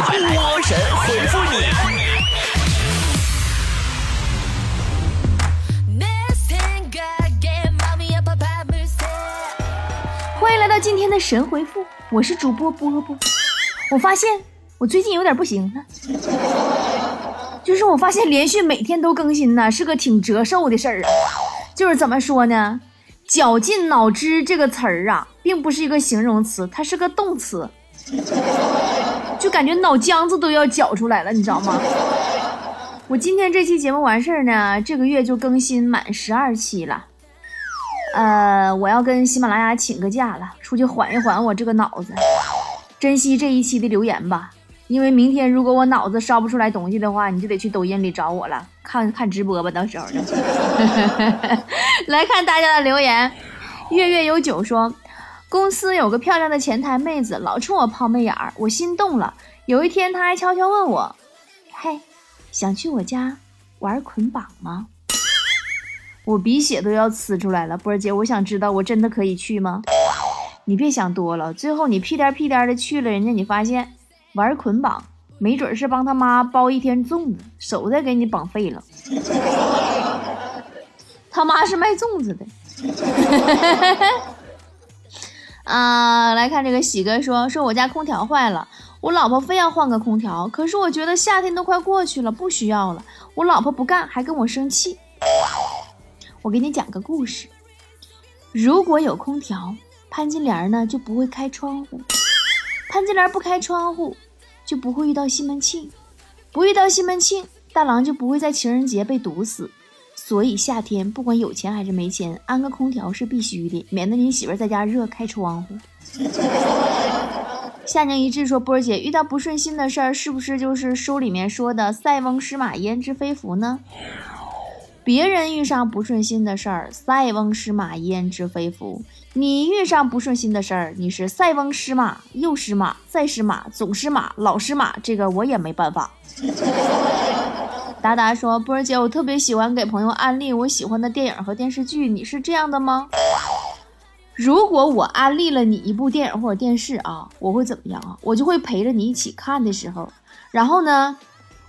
波神回复你。欢迎来到今天的神回复，我是主播波波。我发现我最近有点不行了，就是我发现连续每天都更新呢，是个挺折寿的事儿啊。就是怎么说呢？绞尽脑汁这个词儿啊，并不是一个形容词，它是个动词，就感觉脑浆子都要绞出来了，你知道吗？我今天这期节目完事儿呢，这个月就更新满十二期了。呃，我要跟喜马拉雅请个假了，出去缓一缓我这个脑子，珍惜这一期的留言吧。因为明天如果我脑子烧不出来东西的话，你就得去抖音里找我了，看看直播吧。到时候呢，来看大家的留言。月月有酒说，公司有个漂亮的前台妹子，老冲我抛媚眼儿，我心动了。有一天，她还悄悄问我：“嘿，想去我家玩捆绑吗？”我鼻血都要呲出来了，波儿姐，我想知道，我真的可以去吗？你别想多了，最后你屁颠屁颠的去了，人家你发现。玩捆绑，没准是帮他妈包一天粽子，手再给你绑废了。他妈是卖粽子的。啊，来看这个喜哥说说我家空调坏了，我老婆非要换个空调，可是我觉得夏天都快过去了，不需要了。我老婆不干，还跟我生气。我给你讲个故事，如果有空调，潘金莲呢就不会开窗户。潘金莲不开窗户，就不会遇到西门庆；不遇到西门庆，大郎就不会在情人节被毒死。所以夏天不管有钱还是没钱，安个空调是必须的，免得你媳妇在家热开窗户。夏宁一致说：“波儿姐遇到不顺心的事儿，是不是就是书里面说的‘塞翁失马，焉知非福’呢？”别人遇上不顺心的事儿，塞翁失马焉知非福。你遇上不顺心的事儿，你是塞翁失马又失马再失马总失马老失马，这个我也没办法。达达说：“波儿姐，我特别喜欢给朋友安利我喜欢的电影和电视剧，你是这样的吗？如果我安利了你一部电影或者电视啊，我会怎么样啊？我就会陪着你一起看的时候，然后呢？”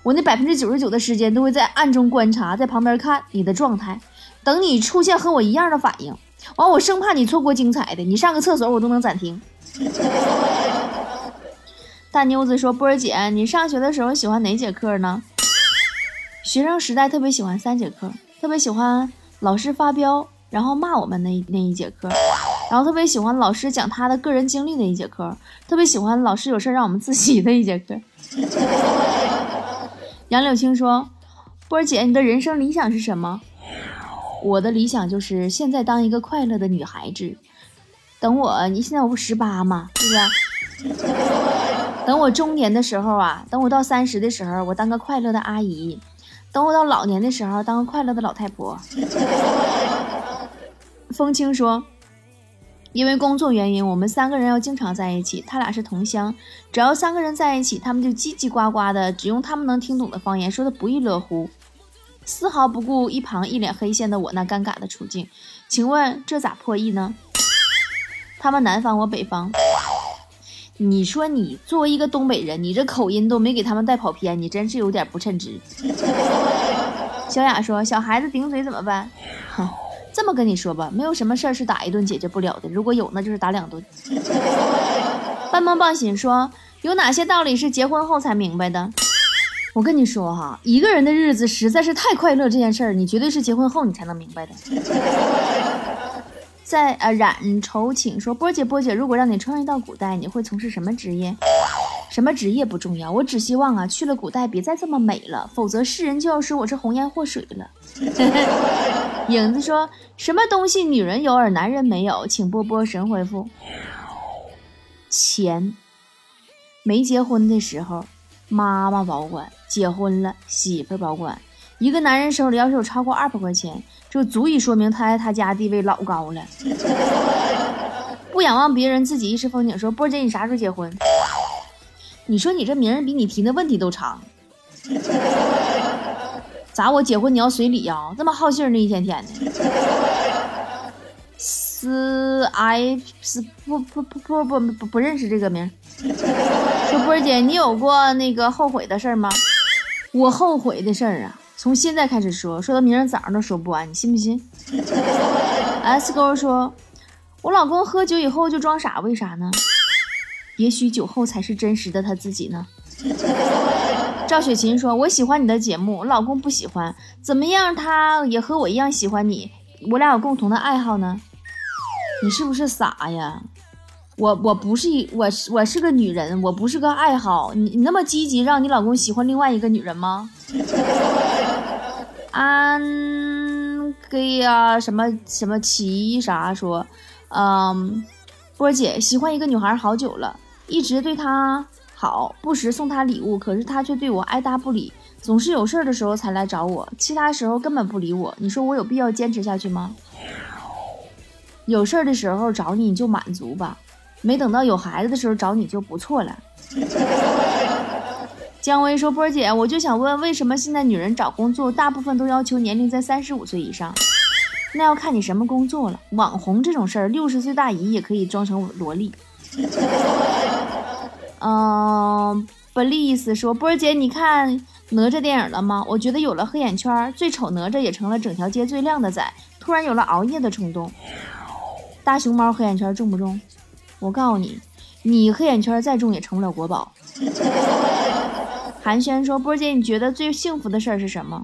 我那百分之九十九的时间都会在暗中观察，在旁边看你的状态，等你出现和我一样的反应，完我生怕你错过精彩的，你上个厕所我都能暂停。大妞子说：“波儿姐，你上学的时候喜欢哪节课呢？”学生时代特别喜欢三节课，特别喜欢老师发飙然后骂我们那那一节课，然后特别喜欢老师讲他的个人经历的一节课，特别喜欢老师有事让我们自习的一节课。杨柳青说：“波儿姐，你的人生理想是什么？我的理想就是现在当一个快乐的女孩子。等我，你现在我不十八吗？是不是？等我中年的时候啊，等我到三十的时候，我当个快乐的阿姨；等我到老年的时候，当个快乐的老太婆。”风清说。因为工作原因，我们三个人要经常在一起。他俩是同乡，只要三个人在一起，他们就叽叽呱呱的，只用他们能听懂的方言，说的不亦乐乎，丝毫不顾一旁一脸黑线的我那尴尬的处境。请问这咋破译呢？他们南方，我北方。你说你作为一个东北人，你这口音都没给他们带跑偏，你真是有点不称职。小雅说：“小孩子顶嘴怎么办？”哼。这么跟你说吧，没有什么事儿是打一顿解决不了的。如果有，那就是打两顿。半梦半醒说，有哪些道理是结婚后才明白的？我跟你说哈，一个人的日子实在是太快乐，这件事儿你绝对是结婚后你才能明白的。在呃染愁请说，波姐波姐，如果让你穿越到古代，你会从事什么职业？什么职业不重要，我只希望啊，去了古代别再这么美了，否则世人就要说我是红颜祸水了。影子说什么东西女人有而男人没有？请波波神回复。钱。没结婚的时候，妈妈保管；结婚了，媳妇保管。一个男人手里要是有超过二百块钱，就足以说明他在他家地位老高了。不仰望别人，自己一时风景。说波姐，你啥时候结婚？你说你这名儿比你提那问题都长，咋我结婚你要随礼呀？这么好信儿呢，一天天的。s i 是不不不不不不认识这个名。说波姐，你有过那个后悔的事儿吗？我后悔的事儿啊，从现在开始说，说到明儿早上都说不完，你信不信？S 哥说，我老公喝酒以后就装傻，为啥呢？也许酒后才是真实的他自己呢。赵雪琴说：“我喜欢你的节目，我老公不喜欢，怎么样？他也和我一样喜欢你，我俩有共同的爱好呢。你是不是傻呀？我我不是一我是我是个女人，我不是个爱好。你你那么积极，让你老公喜欢另外一个女人吗？安给呀什么什么奇啥说，嗯，波姐喜欢一个女孩好久了，一直对她。”好，不时送她礼物，可是她却对我爱答不理，总是有事的时候才来找我，其他时候根本不理我。你说我有必要坚持下去吗？有事的时候找你，你就满足吧，没等到有孩子的时候找你就不错了。姜薇说：“波儿姐，我就想问，为什么现在女人找工作大部分都要求年龄在三十五岁以上？那要看你什么工作了。网红这种事儿，六十岁大姨也可以装成萝莉。”嗯，不利意思说，波儿姐，你看哪吒电影了吗？我觉得有了黑眼圈，最丑哪吒也成了整条街最靓的仔。突然有了熬夜的冲动。大熊猫黑眼圈重不重？我告诉你，你黑眼圈再重也成不了国宝。寒暄说，波姐，你觉得最幸福的事儿是什么？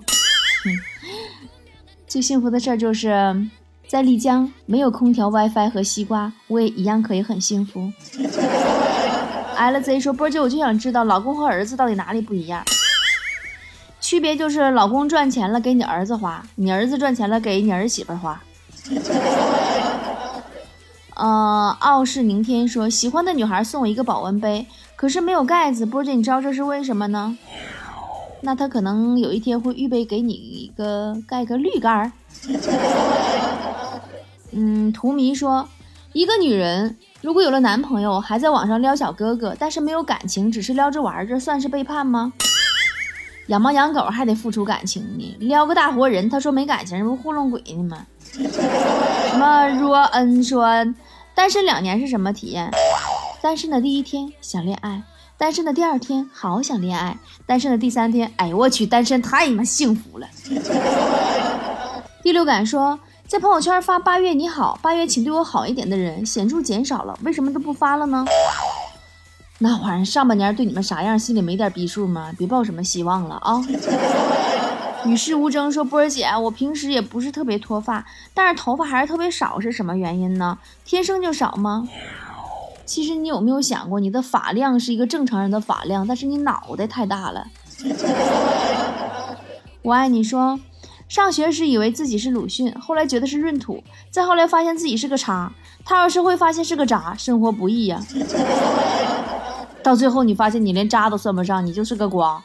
最幸福的事儿就是在丽江没有空调、WiFi 和西瓜，我也一样可以很幸福。LZ 说：“波姐，我就想知道老公和儿子到底哪里不一样？区别就是老公赚钱了给你儿子花，你儿子赚钱了给你儿媳妇花。”呃，傲视明天说：“喜欢的女孩送我一个保温杯，可是没有盖子。波姐，你知道这是为什么呢？那他可能有一天会预备给你一个盖个绿盖儿。”嗯，图迷说：“一个女人。”如果有了男朋友，还在网上撩小哥哥，但是没有感情，只是撩着玩，这算是背叛吗？养猫养狗还得付出感情呢，撩个大活人，他说没感情，这不糊弄鬼呢吗？什么若恩说，单身两年是什么体验？单身的第一天想恋爱，单身的第二天好想恋爱，单身的第三天，哎呦我去，单身太他妈幸福了。第六感说。在朋友圈发“八月你好，八月请对我好一点”的人显著减少了，为什么都不发了呢？那玩意儿上半年对你们啥样，心里没点逼数吗？别抱什么希望了啊！与世无争说波儿姐，我平时也不是特别脱发，但是头发还是特别少，是什么原因呢？天生就少吗？其实你有没有想过，你的发量是一个正常人的发量，但是你脑袋太大了。我爱你说。上学时以为自己是鲁迅，后来觉得是闰土，再后来发现自己是个叉。他要是会发现是个渣，生活不易呀。到最后你发现你连渣都算不上，你就是个瓜。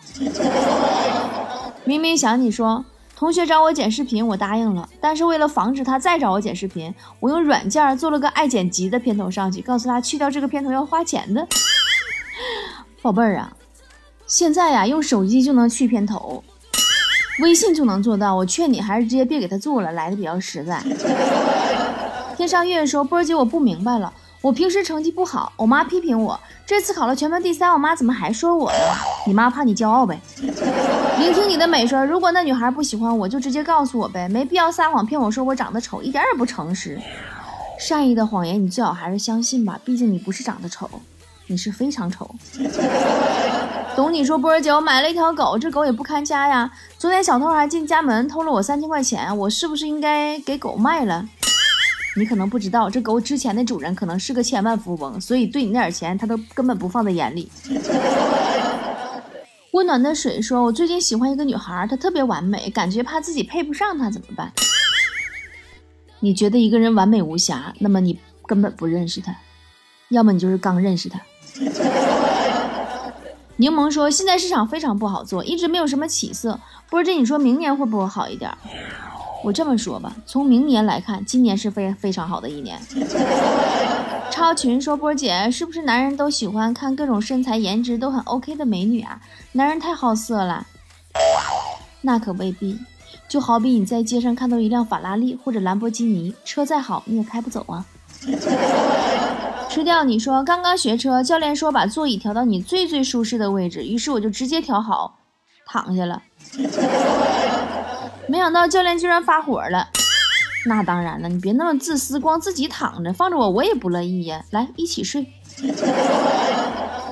明明想你说，同学找我剪视频，我答应了，但是为了防止他再找我剪视频，我用软件做了个爱剪辑的片头上去，告诉他去掉这个片头要花钱的。宝贝儿啊，现在呀，用手机就能去片头。微信就能做到，我劝你还是直接别给他做了，来的比较实在。天上月月说：“波儿姐，我不明白了，我平时成绩不好，我妈批评我，这次考了全班第三，我妈怎么还说我呢？你妈怕你骄傲呗。”聆听你的美说：“如果那女孩不喜欢我，就直接告诉我呗，没必要撒谎骗我说我长得丑，一点也不诚实。善意的谎言，你最好还是相信吧，毕竟你不是长得丑，你是非常丑。”懂你说波儿姐，我买了一条狗，这狗也不看家呀。昨天小偷还进家门偷了我三千块钱，我是不是应该给狗卖了？你可能不知道，这狗之前的主人可能是个千万富翁，所以对你那点钱他都根本不放在眼里。温暖的水说，我最近喜欢一个女孩，她特别完美，感觉怕自己配不上她，怎么办？你觉得一个人完美无瑕，那么你根本不认识他，要么你就是刚认识他。柠檬说：“现在市场非常不好做，一直没有什么起色。波姐，你说明年会不会好一点？我这么说吧，从明年来看，今年是非非常好的一年。”超群说：“波姐，是不是男人都喜欢看各种身材、颜值都很 OK 的美女啊？男人太好色了。”那可未必，就好比你在街上看到一辆法拉利或者兰博基尼，车再好你也开不走啊。吃掉你说刚刚学车，教练说把座椅调到你最最舒适的位置，于是我就直接调好，躺下了。没想到教练居然发火了。那当然了，你别那么自私，光自己躺着放着我，我也不乐意呀。来，一起睡。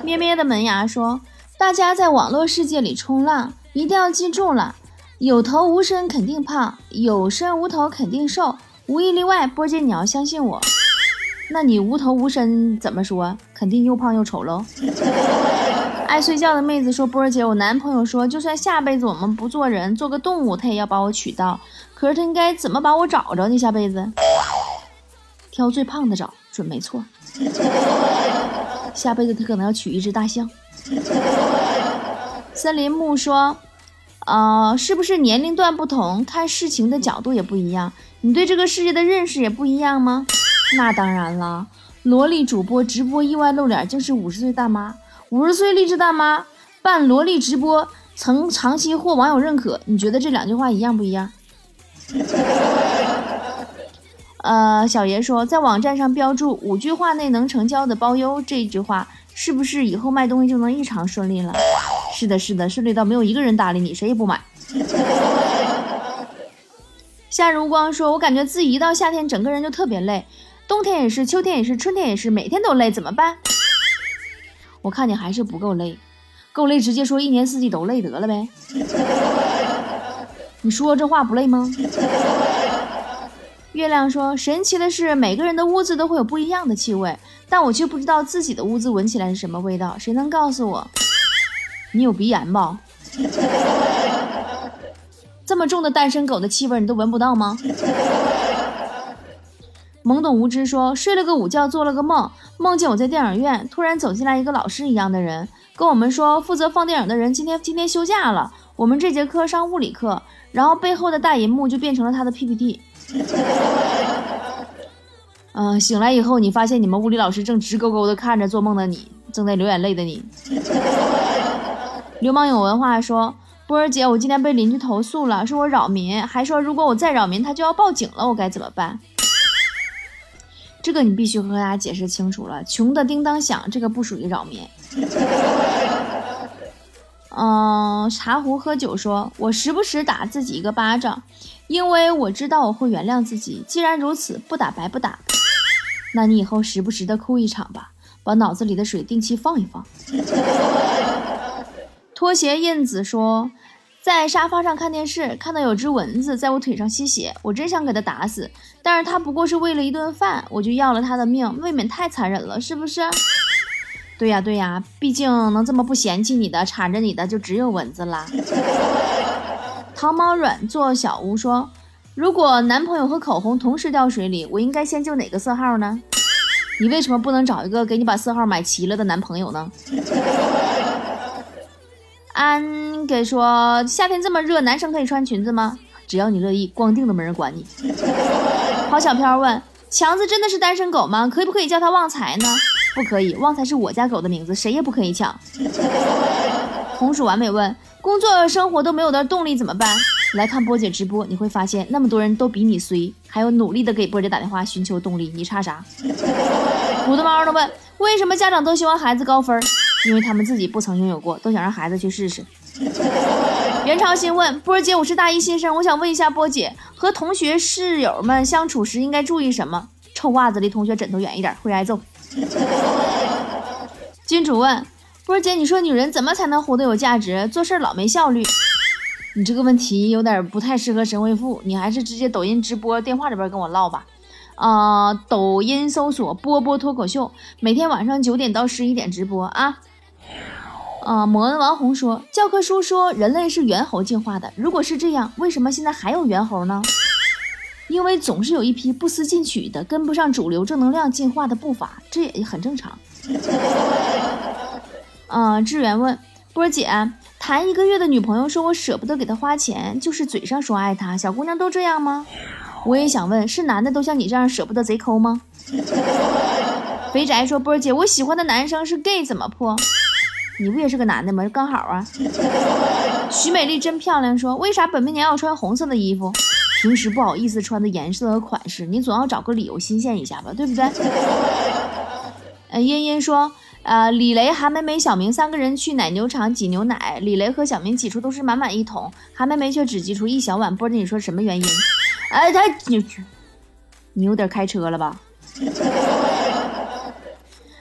咩咩的门牙说：“大家在网络世界里冲浪，一定要记住了，有头无身肯定胖，有身无头肯定瘦，无一例外。波姐，你要相信我。那你无头无身怎么说？肯定又胖又丑喽。”爱睡觉的妹子说：“波儿姐，我男朋友说，就算下辈子我们不做人，做个动物，他也要把我娶到。可是他应该怎么把我找着呢？下辈子挑最胖的找，准没错。下辈子他可能要娶一只大象。”森林木说：“呃，是不是年龄段不同，看事情的角度也不一样？你对这个世界的认识也不一样吗？那当然了，萝莉主播直播意外露脸，竟是五十岁大妈。”五十岁励志大妈办萝莉直播，曾长期获网友认可。你觉得这两句话一样不一样？呃，小爷说，在网站上标注五句话内能成交的包邮，这句话是不是以后卖东西就能异常顺利了？是的，是的，顺利到没有一个人搭理你，谁也不买。夏如光说，我感觉自己一到夏天，整个人就特别累，冬天也是，秋天也是，春天也是，每天都累，怎么办？我看你还是不够累，够累直接说一年四季都累得了呗。你说这话不累吗？月亮说：“神奇的是，每个人的屋子都会有不一样的气味，但我却不知道自己的屋子闻起来是什么味道。谁能告诉我？你有鼻炎吧？这么重的单身狗的气味你都闻不到吗？”懵懂无知说：“睡了个午觉，做了个梦，梦见我在电影院，突然走进来一个老师一样的人，跟我们说，负责放电影的人今天今天休假了，我们这节课上物理课，然后背后的大银幕就变成了他的 PPT。嗯，醒来以后，你发现你们物理老师正直勾勾的看着做梦的你，正在流眼泪的你。流氓有文化说：波儿姐，我今天被邻居投诉了，说我扰民，还说如果我再扰民，他就要报警了，我该怎么办？”这个你必须和大家解释清楚了，穷的叮当响，这个不属于扰民。嗯，茶壶喝酒说，我时不时打自己一个巴掌，因为我知道我会原谅自己。既然如此，不打白不打。那你以后时不时的哭一场吧，把脑子里的水定期放一放。拖鞋印子说。在沙发上看电视，看到有只蚊子在我腿上吸血，我真想给它打死，但是它不过是为了一顿饭，我就要了它的命，未免太残忍了，是不是？对呀对呀，毕竟能这么不嫌弃你的，缠着你的就只有蚊子啦。糖猫软做小屋说，如果男朋友和口红同时掉水里，我应该先救哪个色号呢？你为什么不能找一个给你把色号买齐了的男朋友呢？安给说夏天这么热，男生可以穿裙子吗？只要你乐意，光腚都没人管你。郝小飘问强子真的是单身狗吗？可不可以叫他旺财呢？不可以，旺财是我家狗的名字，谁也不可以抢。红薯完美问工作生活都没有的动力怎么办？来看波姐直播，你会发现那么多人都比你衰，还有努力的给波姐打电话寻求动力，你差啥？虎的猫的问为什么家长都希望孩子高分？因为他们自己不曾拥有过，都想让孩子去试试。袁朝新问波姐：“我是大一新生，我想问一下波姐，和同学室友们相处时应该注意什么？臭袜子离同学枕头远一点，会挨揍。”金主问波姐：“你说女人怎么才能活得有价值，做事儿老没效率？”你这个问题有点不太适合神回复，你还是直接抖音直播电话里边跟我唠吧。啊，抖音搜索波波脱口秀，每天晚上九点到十一点直播啊。啊！摩恩王红说，教科书说人类是猿猴进化的。如果是这样，为什么现在还有猿猴呢？因为总是有一批不思进取的，跟不上主流正能量进化的步伐，这也很正常。啊！志远问波姐，谈一个月的女朋友说我舍不得给她花钱，就是嘴上说爱她，小姑娘都这样吗？我也想问，是男的都像你这样舍不得贼抠吗？肥宅说波姐，我喜欢的男生是 gay，怎么破？你不也是个男的吗？刚好啊。徐美丽真漂亮，说为啥本命年要穿红色的衣服？平时不好意思穿的颜色和款式，你总要找个理由新鲜一下吧，对不对？嗯，茵茵说，呃，李雷、韩梅梅、小明三个人去奶牛场挤牛奶，李雷和小明挤出都是满满一桶，韩梅梅却只挤出一小碗，不知道你说什么原因？哎，他你你有点开车了吧？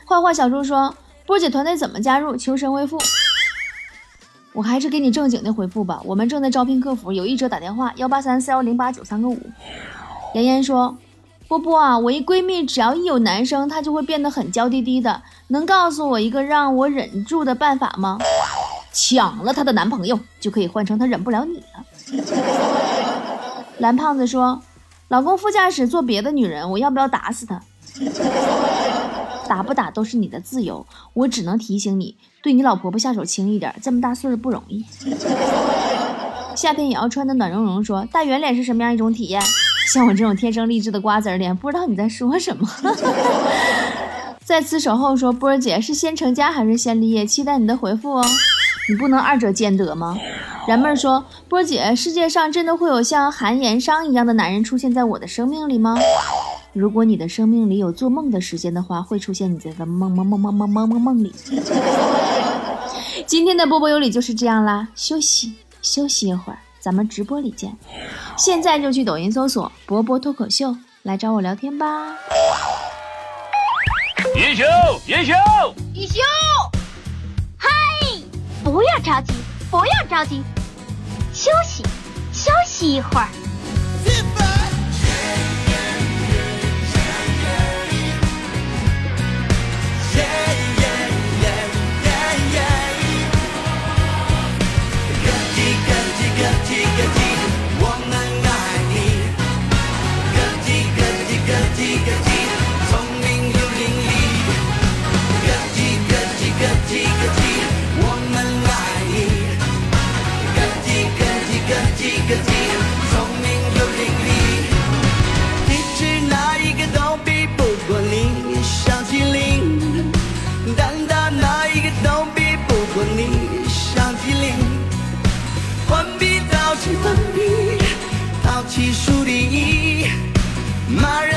坏坏小猪说，波姐团队怎么加入？求神回复。我还是给你正经的回复吧，我们正在招聘客服，有意者打电话幺八三四幺零八九三个五。妍妍说。波波啊，我一闺蜜只要一有男生，她就会变得很娇滴滴的。能告诉我一个让我忍住的办法吗？抢了她的男朋友，就可以换成她忍不了你了。蓝胖子说：“老公副驾驶坐别的女人，我要不要打死他？打不打都是你的自由，我只能提醒你，对你老婆婆下手轻一点，这么大岁数不容易。夏天也要穿的暖融融说：大圆脸是什么样一种体验？”像我这种天生丽质的瓜子脸，不知道你在说什么。在此守候说，波儿姐是先成家还是先立业？期待你的回复哦。你不能二者兼得吗？然妹儿说，波姐，世界上真的会有像韩延商一样的男人出现在我的生命里吗？如果你的生命里有做梦的时间的话，会出现你在的梦梦梦梦梦梦梦梦里。今天的波波有理就是这样啦，休息休息一会儿。咱们直播里见，现在就去抖音搜索“波波脱口秀”来找我聊天吧。云修，云修，云修，嗨，不要着急，不要着急，休息，休息一会儿。奇数第一骂人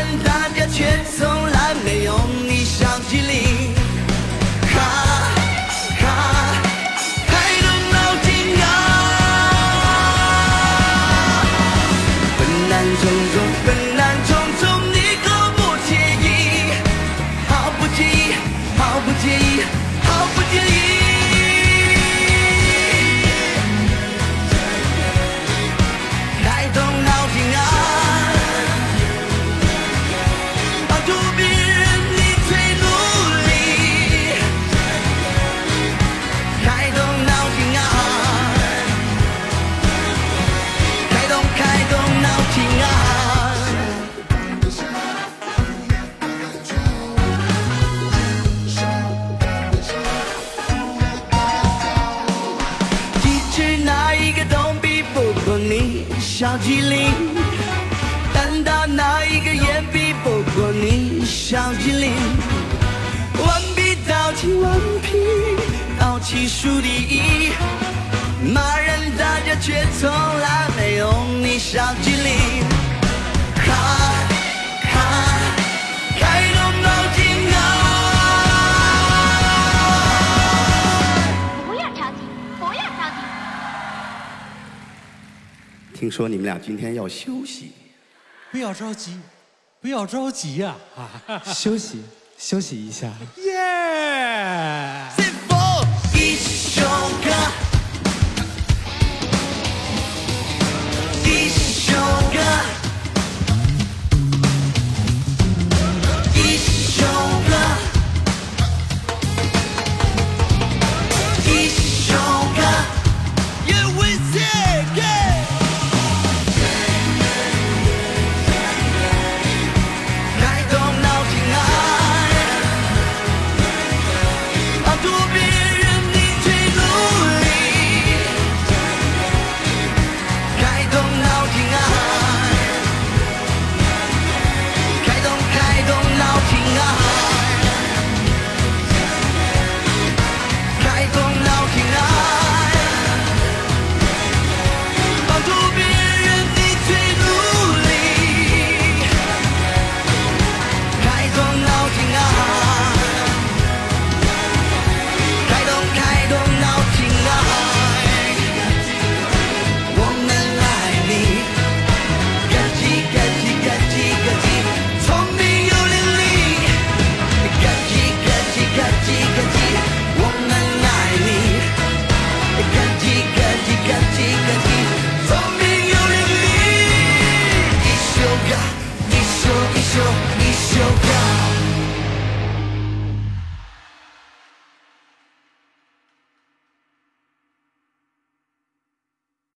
机灵，难道哪一个也比不过你？小机灵，顽皮到起顽皮，傲气数第一，骂人大家却从来没有你。小机灵，听说你们俩今天要休息，不要着急，不要着急呀。啊，休息休息一下。耶！